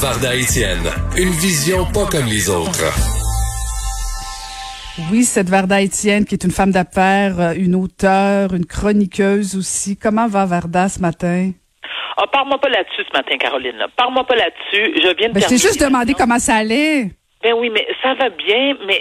Varda Étienne, une vision pas comme les autres. Oui, cette Varda Étienne, qui est une femme d'affaires, euh, une auteure, une chroniqueuse aussi. Comment va Varda ce matin? Ah, parle-moi pas là-dessus ce matin, Caroline. Parle-moi pas là-dessus. Je viens de Ben, je t'ai juste demandé comment ça allait. Ben oui, mais ça va bien, mais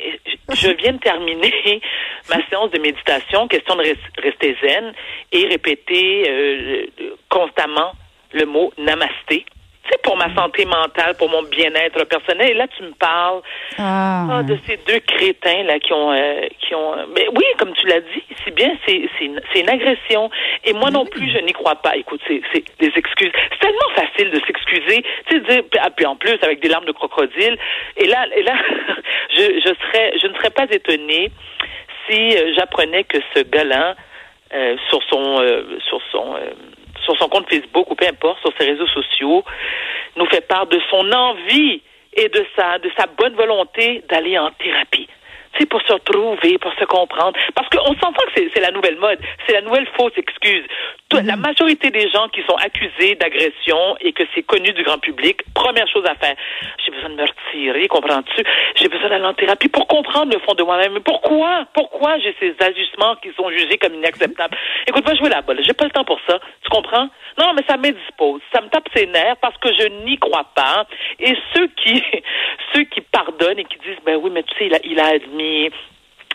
je- viens de terminer ma séance de méditation, question de res- rester zen et répéter euh, constamment le mot namasté. Tu sais, pour ma santé mentale, pour mon bien-être personnel. Et là, tu me parles Ah. ah, de ces deux crétins là qui ont euh, qui ont euh, mais oui comme tu l'as dit c'est bien c'est c'est une, c'est une agression. Et moi non plus je n'y crois pas. Écoute c'est c'est des excuses. C'est tellement facile de s'excuser tu sais de dire puis, ah, puis en plus avec des larmes de crocodile. Et là et là je je serais je ne serais pas étonnée si euh, j'apprenais que ce gars-là euh, sur son euh, sur son euh, sur son compte Facebook ou peu importe sur ses réseaux sociaux nous fait part de son envie et de sa de sa bonne volonté d'aller en thérapie. Sais, pour se retrouver, pour se comprendre. Parce qu'on s'entend que c'est c'est la nouvelle mode, c'est la nouvelle fausse excuse. La majorité des gens qui sont accusés d'agression et que c'est connu du grand public, première chose à faire, j'ai besoin de me retirer, comprends-tu? J'ai besoin d'aller en thérapie pour comprendre le fond de moi-même. Mais pourquoi? Pourquoi j'ai ces ajustements qui sont jugés comme inacceptables? Écoute, va jouer la balle. J'ai pas le temps pour ça. Tu comprends? Non, mais ça m'indispose. Ça me tape ses nerfs parce que je n'y crois pas. Et ceux qui, ceux qui pardonnent et qui disent, ben oui, mais tu sais, il a, il a admis,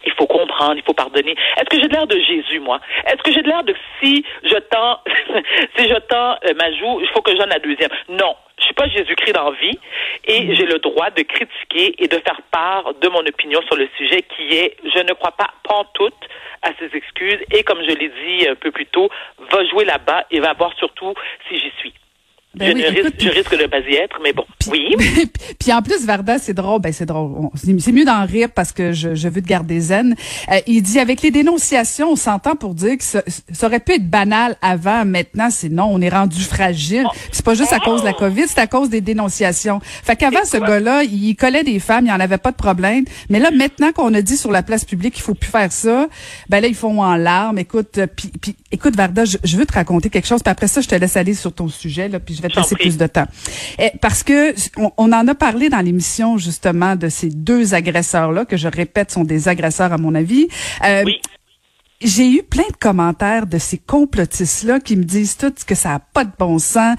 il faut comprendre, il faut pardonner. Est-ce que j'ai de l'air de Jésus, moi? Est-ce que j'ai de l'air de si je tends, si je tends euh, ma joue, il faut que j'en la deuxième? Non. Je suis pas Jésus-Christ la vie et j'ai le droit de critiquer et de faire part de mon opinion sur le sujet qui est, je ne crois pas pantoute à ses excuses et comme je l'ai dit un peu plus tôt, va jouer là-bas et va voir surtout si j'y suis. Ben je, oui, ne écoute, risque, je risque de pas y être, mais bon. Oui. Puis en plus, Varda, c'est drôle. Ben, c'est drôle. C'est mieux d'en rire parce que je, je veux te garder zen. Euh, il dit, avec les dénonciations, on s'entend pour dire que ça, ça aurait pu être banal avant. Maintenant, c'est non, on est rendu fragile. Puis C'est pas juste à cause de la COVID, c'est à cause des dénonciations. Fait qu'avant, ce gars-là, il collait des femmes, il en avait pas de problème. Mais là, maintenant qu'on a dit sur la place publique qu'il faut plus faire ça, ben là, ils font en larmes. Écoute, euh, puis, écoute, Varda, je, je veux te raconter quelque chose. Puis après ça, je te laisse aller sur ton sujet, là, puis vais te laisser plus de temps. Eh, parce que on, on en a parlé dans l'émission justement de ces deux agresseurs-là que je répète sont des agresseurs à mon avis. Euh, Oui. J'ai eu plein de commentaires de ces complotistes-là qui me disent tout que ça a pas de bon sens.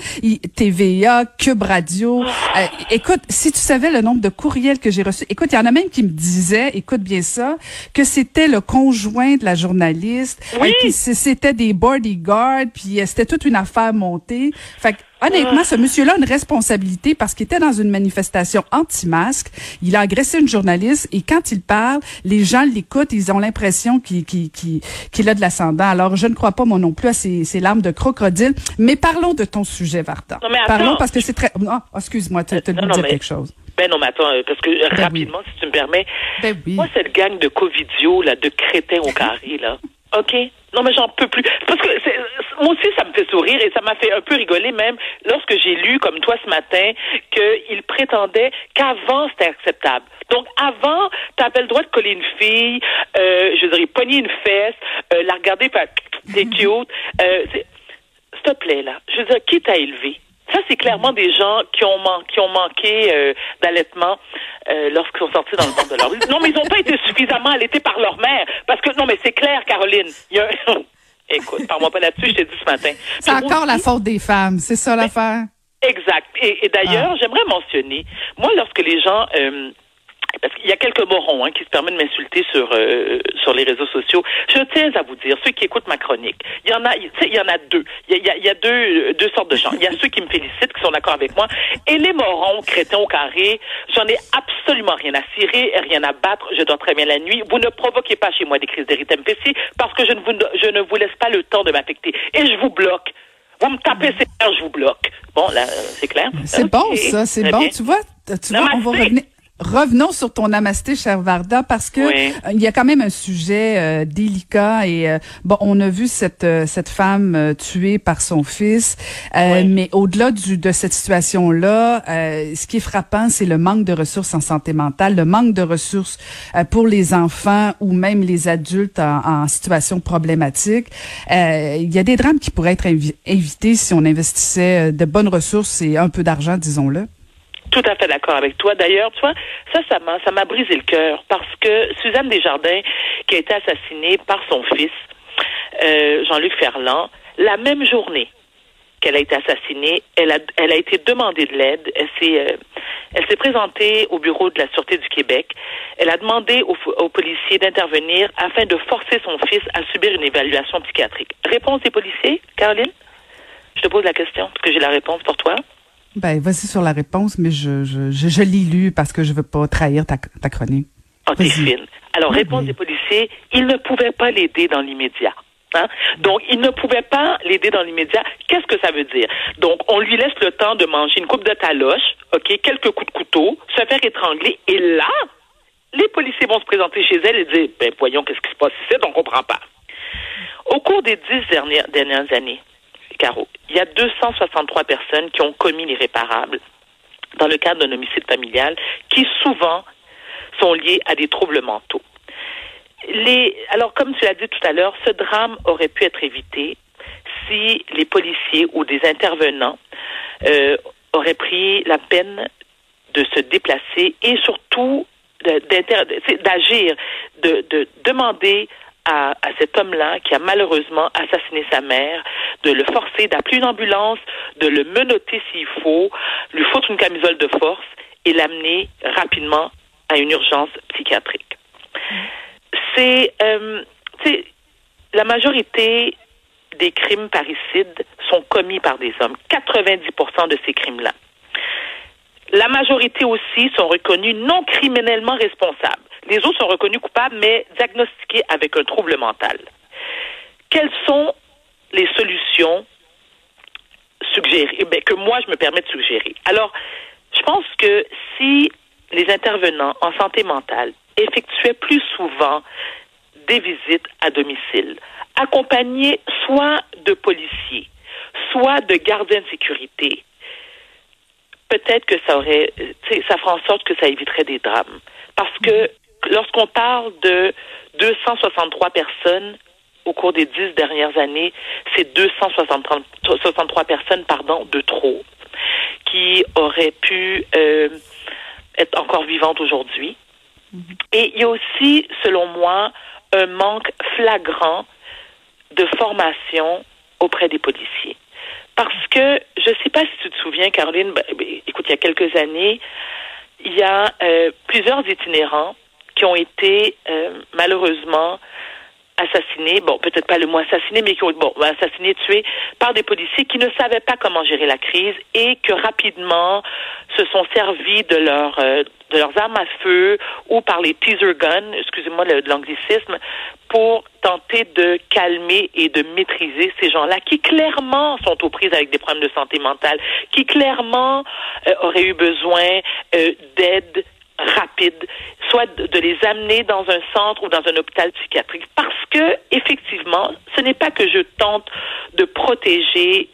TVA, Cube Radio. Euh, écoute, si tu savais le nombre de courriels que j'ai reçus, écoute, il y en a même qui me disaient, écoute bien ça, que c'était le conjoint de la journaliste, Oui. euh, puis c'était des bodyguards, puis euh, c'était toute une affaire montée. Fait que, honnêtement, ce monsieur-là a une responsabilité parce qu'il était dans une manifestation anti-masque. Il a agressé une journaliste et quand il parle, les gens l'écoutent, ils ont l'impression qu'il a de l'ascendant. Alors, je ne crois pas, moi non plus, à ces, ces larmes de crocodile. Mais parlons de ton sujet, Varda. Non, mais attends. parlons parce que c'est très... Non, excuse-moi, tu as non, dire mais- quelque chose. Ben non, mais attends, euh, parce que euh, oui. rapidement, si tu me permets, Ben oui. moi, cette gang de covidios, là, de crétins au carré, là, OK? Non, mais j'en peux plus. Parce que c'est- moi aussi, ça me fait sourire et ça m'a fait un peu rigoler même lorsque j'ai lu, comme toi ce matin, qu'il prétendait qu'avant, c'était acceptable. Donc, avant, tu avais le droit de coller une fille, euh, je dirais, pogner une fesse, euh, la regarder, faire t'es cute. Euh, S'il te plaît, là, je veux dire, qui t'a élevé? Ça, c'est clairement des gens qui ont, man- qui ont manqué euh, d'allaitement euh, lorsqu'ils sont sortis dans le monde de leur vie. Non, mais ils n'ont pas été suffisamment allaités par leur mère. Parce que, non, mais c'est clair, Caroline. Il y a... Écoute, parle-moi pas là-dessus, je t'ai dit ce matin. C'est encore la faute des femmes, c'est ça l'affaire? Exact. Et, et d'ailleurs, j'aimerais mentionner, moi, lorsque les gens, euh, parce qu'il y a quelques morons hein, qui se permettent de m'insulter sur euh, sur les réseaux sociaux, je tiens à vous dire, ceux qui écoutent ma chronique, il y en a, il y en a deux. Il y a, il y a- il y a deux euh, deux sortes de gens. Il y a ceux qui me félicitent, qui sont d'accord avec moi, et les morons, crétins au carré, j'en ai absolument rien à cirer, rien à battre. Je dors très bien la nuit. Vous ne provoquez pas chez moi des crises d'érythème-pécie parce que je ne vous je ne vous laisse pas le temps de m'affecter et je vous bloque. Vous me tapez ses nerfs, je vous bloque. Bon, là, euh, c'est clair. C'est bon, ça, c'est bon. bien. Tu vois, tu vois, on va revenir. Revenons sur ton namasté, cher Varda, parce que Oui. euh, il y a quand même un sujet euh, délicat et euh, bon, on a vu cette euh, cette femme euh, tuée par son fils, euh, Oui. mais au-delà du de cette situation-là, euh, ce qui est frappant, c'est le manque de ressources en santé mentale, le manque de ressources euh, pour les enfants ou même les adultes en, en situation problématique. Euh, Il y a des drames qui pourraient être évités si on investissait de bonnes ressources et un peu d'argent, disons-le. Tout à fait d'accord avec toi. D'ailleurs, tu vois, ça, ça m'a, ça m'a brisé le cœur parce que Suzanne Desjardins, qui a été assassinée par son fils, euh, Jean-Luc Ferland, la même journée qu'elle a été assassinée, elle a, elle a été demandée de l'aide. Elle s'est, euh, elle s'est présentée au bureau de la Sûreté du Québec. Elle a demandé aux, aux policiers d'intervenir afin de forcer son fils à subir une évaluation psychiatrique. Réponse des policiers, Caroline? Je te pose la question parce que j'ai la réponse pour toi. Ben, vas-y sur la réponse, mais je, je, je, je l'ai lu parce que je veux pas trahir ta, ta chronique. T'es Vas-y. fine. Alors, réponse des policiers, ils ne pouvaient pas l'aider dans l'immédiat. Hein? Donc, ils ne pouvaient pas l'aider dans l'immédiat. Qu'est-ce que ça veut dire? Donc, on lui laisse le temps de manger une coupe de taloche, OK, quelques coups de couteau, se faire étrangler, et là, les policiers vont se présenter chez elle et dire, ben, voyons qu'est-ce qui se passe ici, on comprend pas. Au cours des dix dernières, dernières années, Il y a 263 personnes qui ont commis l'irréparable dans le cadre d'un homicide familial qui souvent sont liés à des troubles mentaux. Alors, comme tu l'as dit tout à l'heure, ce drame aurait pu être évité si les policiers ou des intervenants euh, auraient pris la peine de se déplacer et surtout d'agir, de, de demander à, à cet homme-là qui a malheureusement assassiné sa mère, de le forcer d'appeler une ambulance, de le menotter s'il faut, lui foutre une camisole de force et l'amener rapidement à une urgence psychiatrique. C'est, euh, la majorité des crimes parricides sont commis par des hommes. 90% de ces crimes-là. La majorité aussi sont reconnus non criminellement responsables. Les autres sont reconnus coupables, mais diagnostiqués avec un trouble mental. Quelles sont les solutions suggérées, ben, que moi je me permets de suggérer? Alors, je pense que si les intervenants en santé mentale effectuaient plus souvent des visites à domicile, accompagnés soit de policiers, soit de gardiens de sécurité, peut-être que ça aurait, ça ferait en sorte que ça éviterait des drames. Parce que lorsqu'on parle de 263 personnes au cours des dix dernières années, c'est 263 personnes, pardon, de trop, qui auraient pu euh, être encore vivantes aujourd'hui. Et il y a aussi, selon moi, un manque flagrant de formation auprès des policiers. Parce que, je ne sais pas si tu te souviens, Caroline, ben, ben, écoute, il y a quelques années, il y a euh, plusieurs itinérants ont été euh, malheureusement assassinés, bon, peut-être pas le mot assassiné, mais qui ont bon, assassinés, tués par des policiers qui ne savaient pas comment gérer la crise et que rapidement se sont servis de leur euh, de leurs armes à feu ou par les teaser guns, excusez-moi le- l'anglicisme, pour tenter de calmer et de maîtriser ces gens-là qui clairement sont aux prises avec des problèmes de santé mentale, qui clairement euh, auraient eu besoin d'aide rapide, soit de, les amener dans un centre ou dans un hôpital psychiatrique. Parce que, effectivement, ce n'est pas que je tente de protéger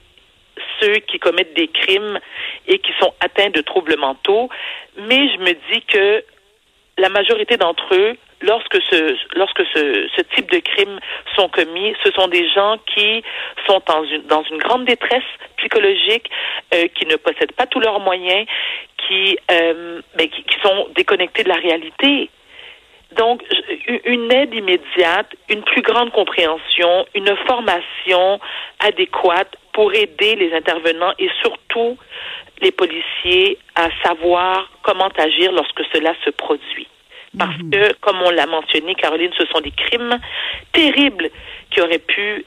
ceux qui commettent des crimes et qui sont atteints de troubles mentaux, mais je me dis que la majorité d'entre eux, lorsque ce lorsque ce, type de crimes sont commis, ce sont des gens qui sont dans une dans une grande détresse psychologique, euh, qui ne possèdent pas tous leurs moyens, qui euh, ben, qui, sont déconnectés de la réalité. Donc, une aide immédiate, une plus grande compréhension, une formation adéquate pour aider les intervenants et surtout les policiers à savoir comment agir lorsque cela se produit. Parce que, comme on l'a mentionné, Caroline, ce sont des crimes terribles qui auraient pu,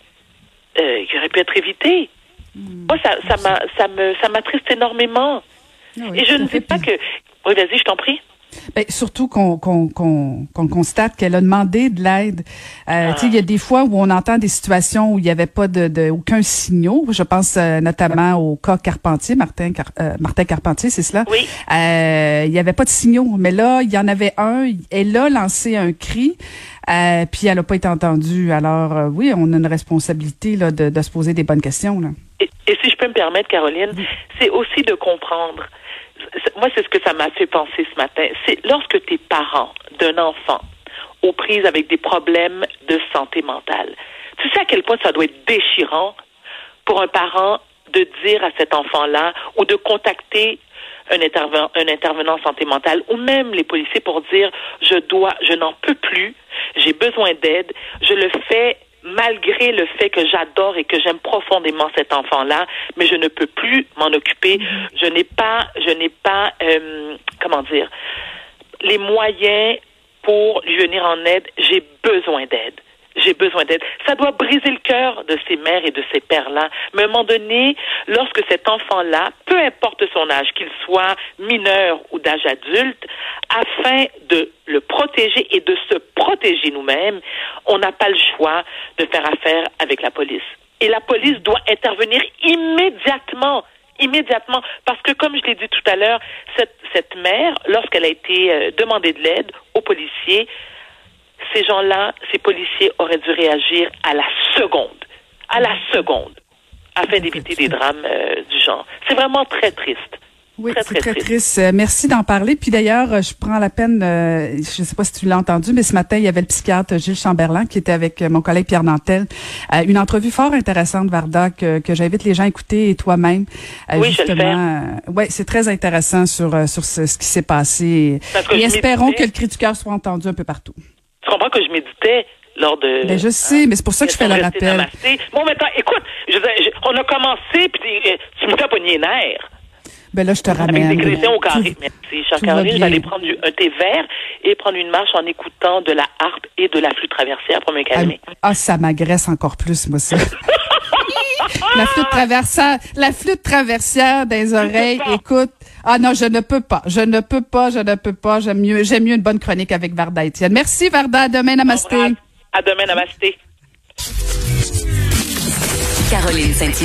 euh, qui auraient pu être évités. Moi, ça, ça m'a, ça me, ça m'attriste énormément. Ah oui, et je ne dis pas que. Oui, vas-y, je t'en prie. Ben, surtout qu'on qu'on qu'on qu'on constate qu'elle a demandé de l'aide. Euh, tu sais, il y a des fois où on entend des situations où il n'y avait pas de, de aucun signaux. Je pense euh, notamment au cas Carpentier, Martin Car- euh, Martin Carpentier, c'est cela. Oui. Euh, il n'y avait pas de signaux, mais là, il y en avait un. Elle a lancé un cri, euh, puis elle n'a pas été entendue. Alors oui, on a une responsabilité là de, de se poser des bonnes questions. Là. Et, et si je peux me permettre, Caroline, c'est aussi de comprendre. Moi, c'est ce que ça m'a fait penser ce matin. C'est lorsque tu es parent d'un enfant aux prises avec des problèmes de santé mentale. Tu sais à quel point ça doit être déchirant pour un parent de dire à cet enfant-là ou de contacter un, interven- un intervenant en santé mentale ou même les policiers pour dire je dois, je n'en peux plus, j'ai besoin d'aide, je le fais malgré le fait que j'adore et que j'aime profondément cet enfant-là, mais je ne peux plus m'en occuper. Je n'ai pas, je n'ai pas, euh, comment dire, les moyens pour lui venir en aide. J'ai besoin d'aide. J'ai besoin d'aide. Ça doit briser le cœur de ces mères et de ces pères-là. Mais à un moment donné, lorsque cet enfant-là, peu importe son âge, qu'il soit mineur ou d'âge adulte, afin de le protéger et de se protéger nous-mêmes, on n'a pas le choix de faire affaire avec la police. Et la police doit intervenir immédiatement immédiatement. Parce que, comme je l'ai dit tout à l'heure, cette, cette mère, lorsqu'elle a été euh, demandée de l'aide aux policiers, ces gens-là, ces policiers auraient dû réagir à la seconde. À la seconde. Afin d'éviter des drames euh, du genre. C'est vraiment très triste. Oui, Très, c'est très très triste. triste. Euh, Merci d'en parler. Puis d'ailleurs, euh, je prends la peine, euh, je ne sais pas si tu l'as entendu, mais ce matin, il y avait le psychiatre Gilles Chamberlain qui était avec mon collègue Pierre Nantel. Une entrevue fort intéressante, Varda, que, que j'invite les gens à écouter et toi-même. Oui, je le faire. euh, ouais, c'est très intéressant sur sur ce, ce qui s'est passé. Parce Et je espérons que le cri du cœur soit entendu un peu partout. Tu comprends que je méditais lors de... Ben, je sais, mais c'est pour ça que je fais le Rester rappel. Bon, maintenant, écoute, je, je- on a commencé, puis euh, tu me pogner les nerfs. Ben là, je te Avec ramène. des au Tout- carré. Merci, Caroline. Je vais aller prendre du- un thé vert et prendre une marche en écoutant de la harpe et de la flûte traversière pour me Ah, calmer. ah, ça m'agresse encore plus, moi, ça. la flûte traversière, la flûte traversière des oreilles, écoute. Ah non, je ne peux pas. Je ne peux pas, je ne peux pas. J'aime mieux, j'aime mieux une bonne chronique avec Varda Étienne. Merci, Varda. À demain, namasté. À demain, namasté. Caroline Saint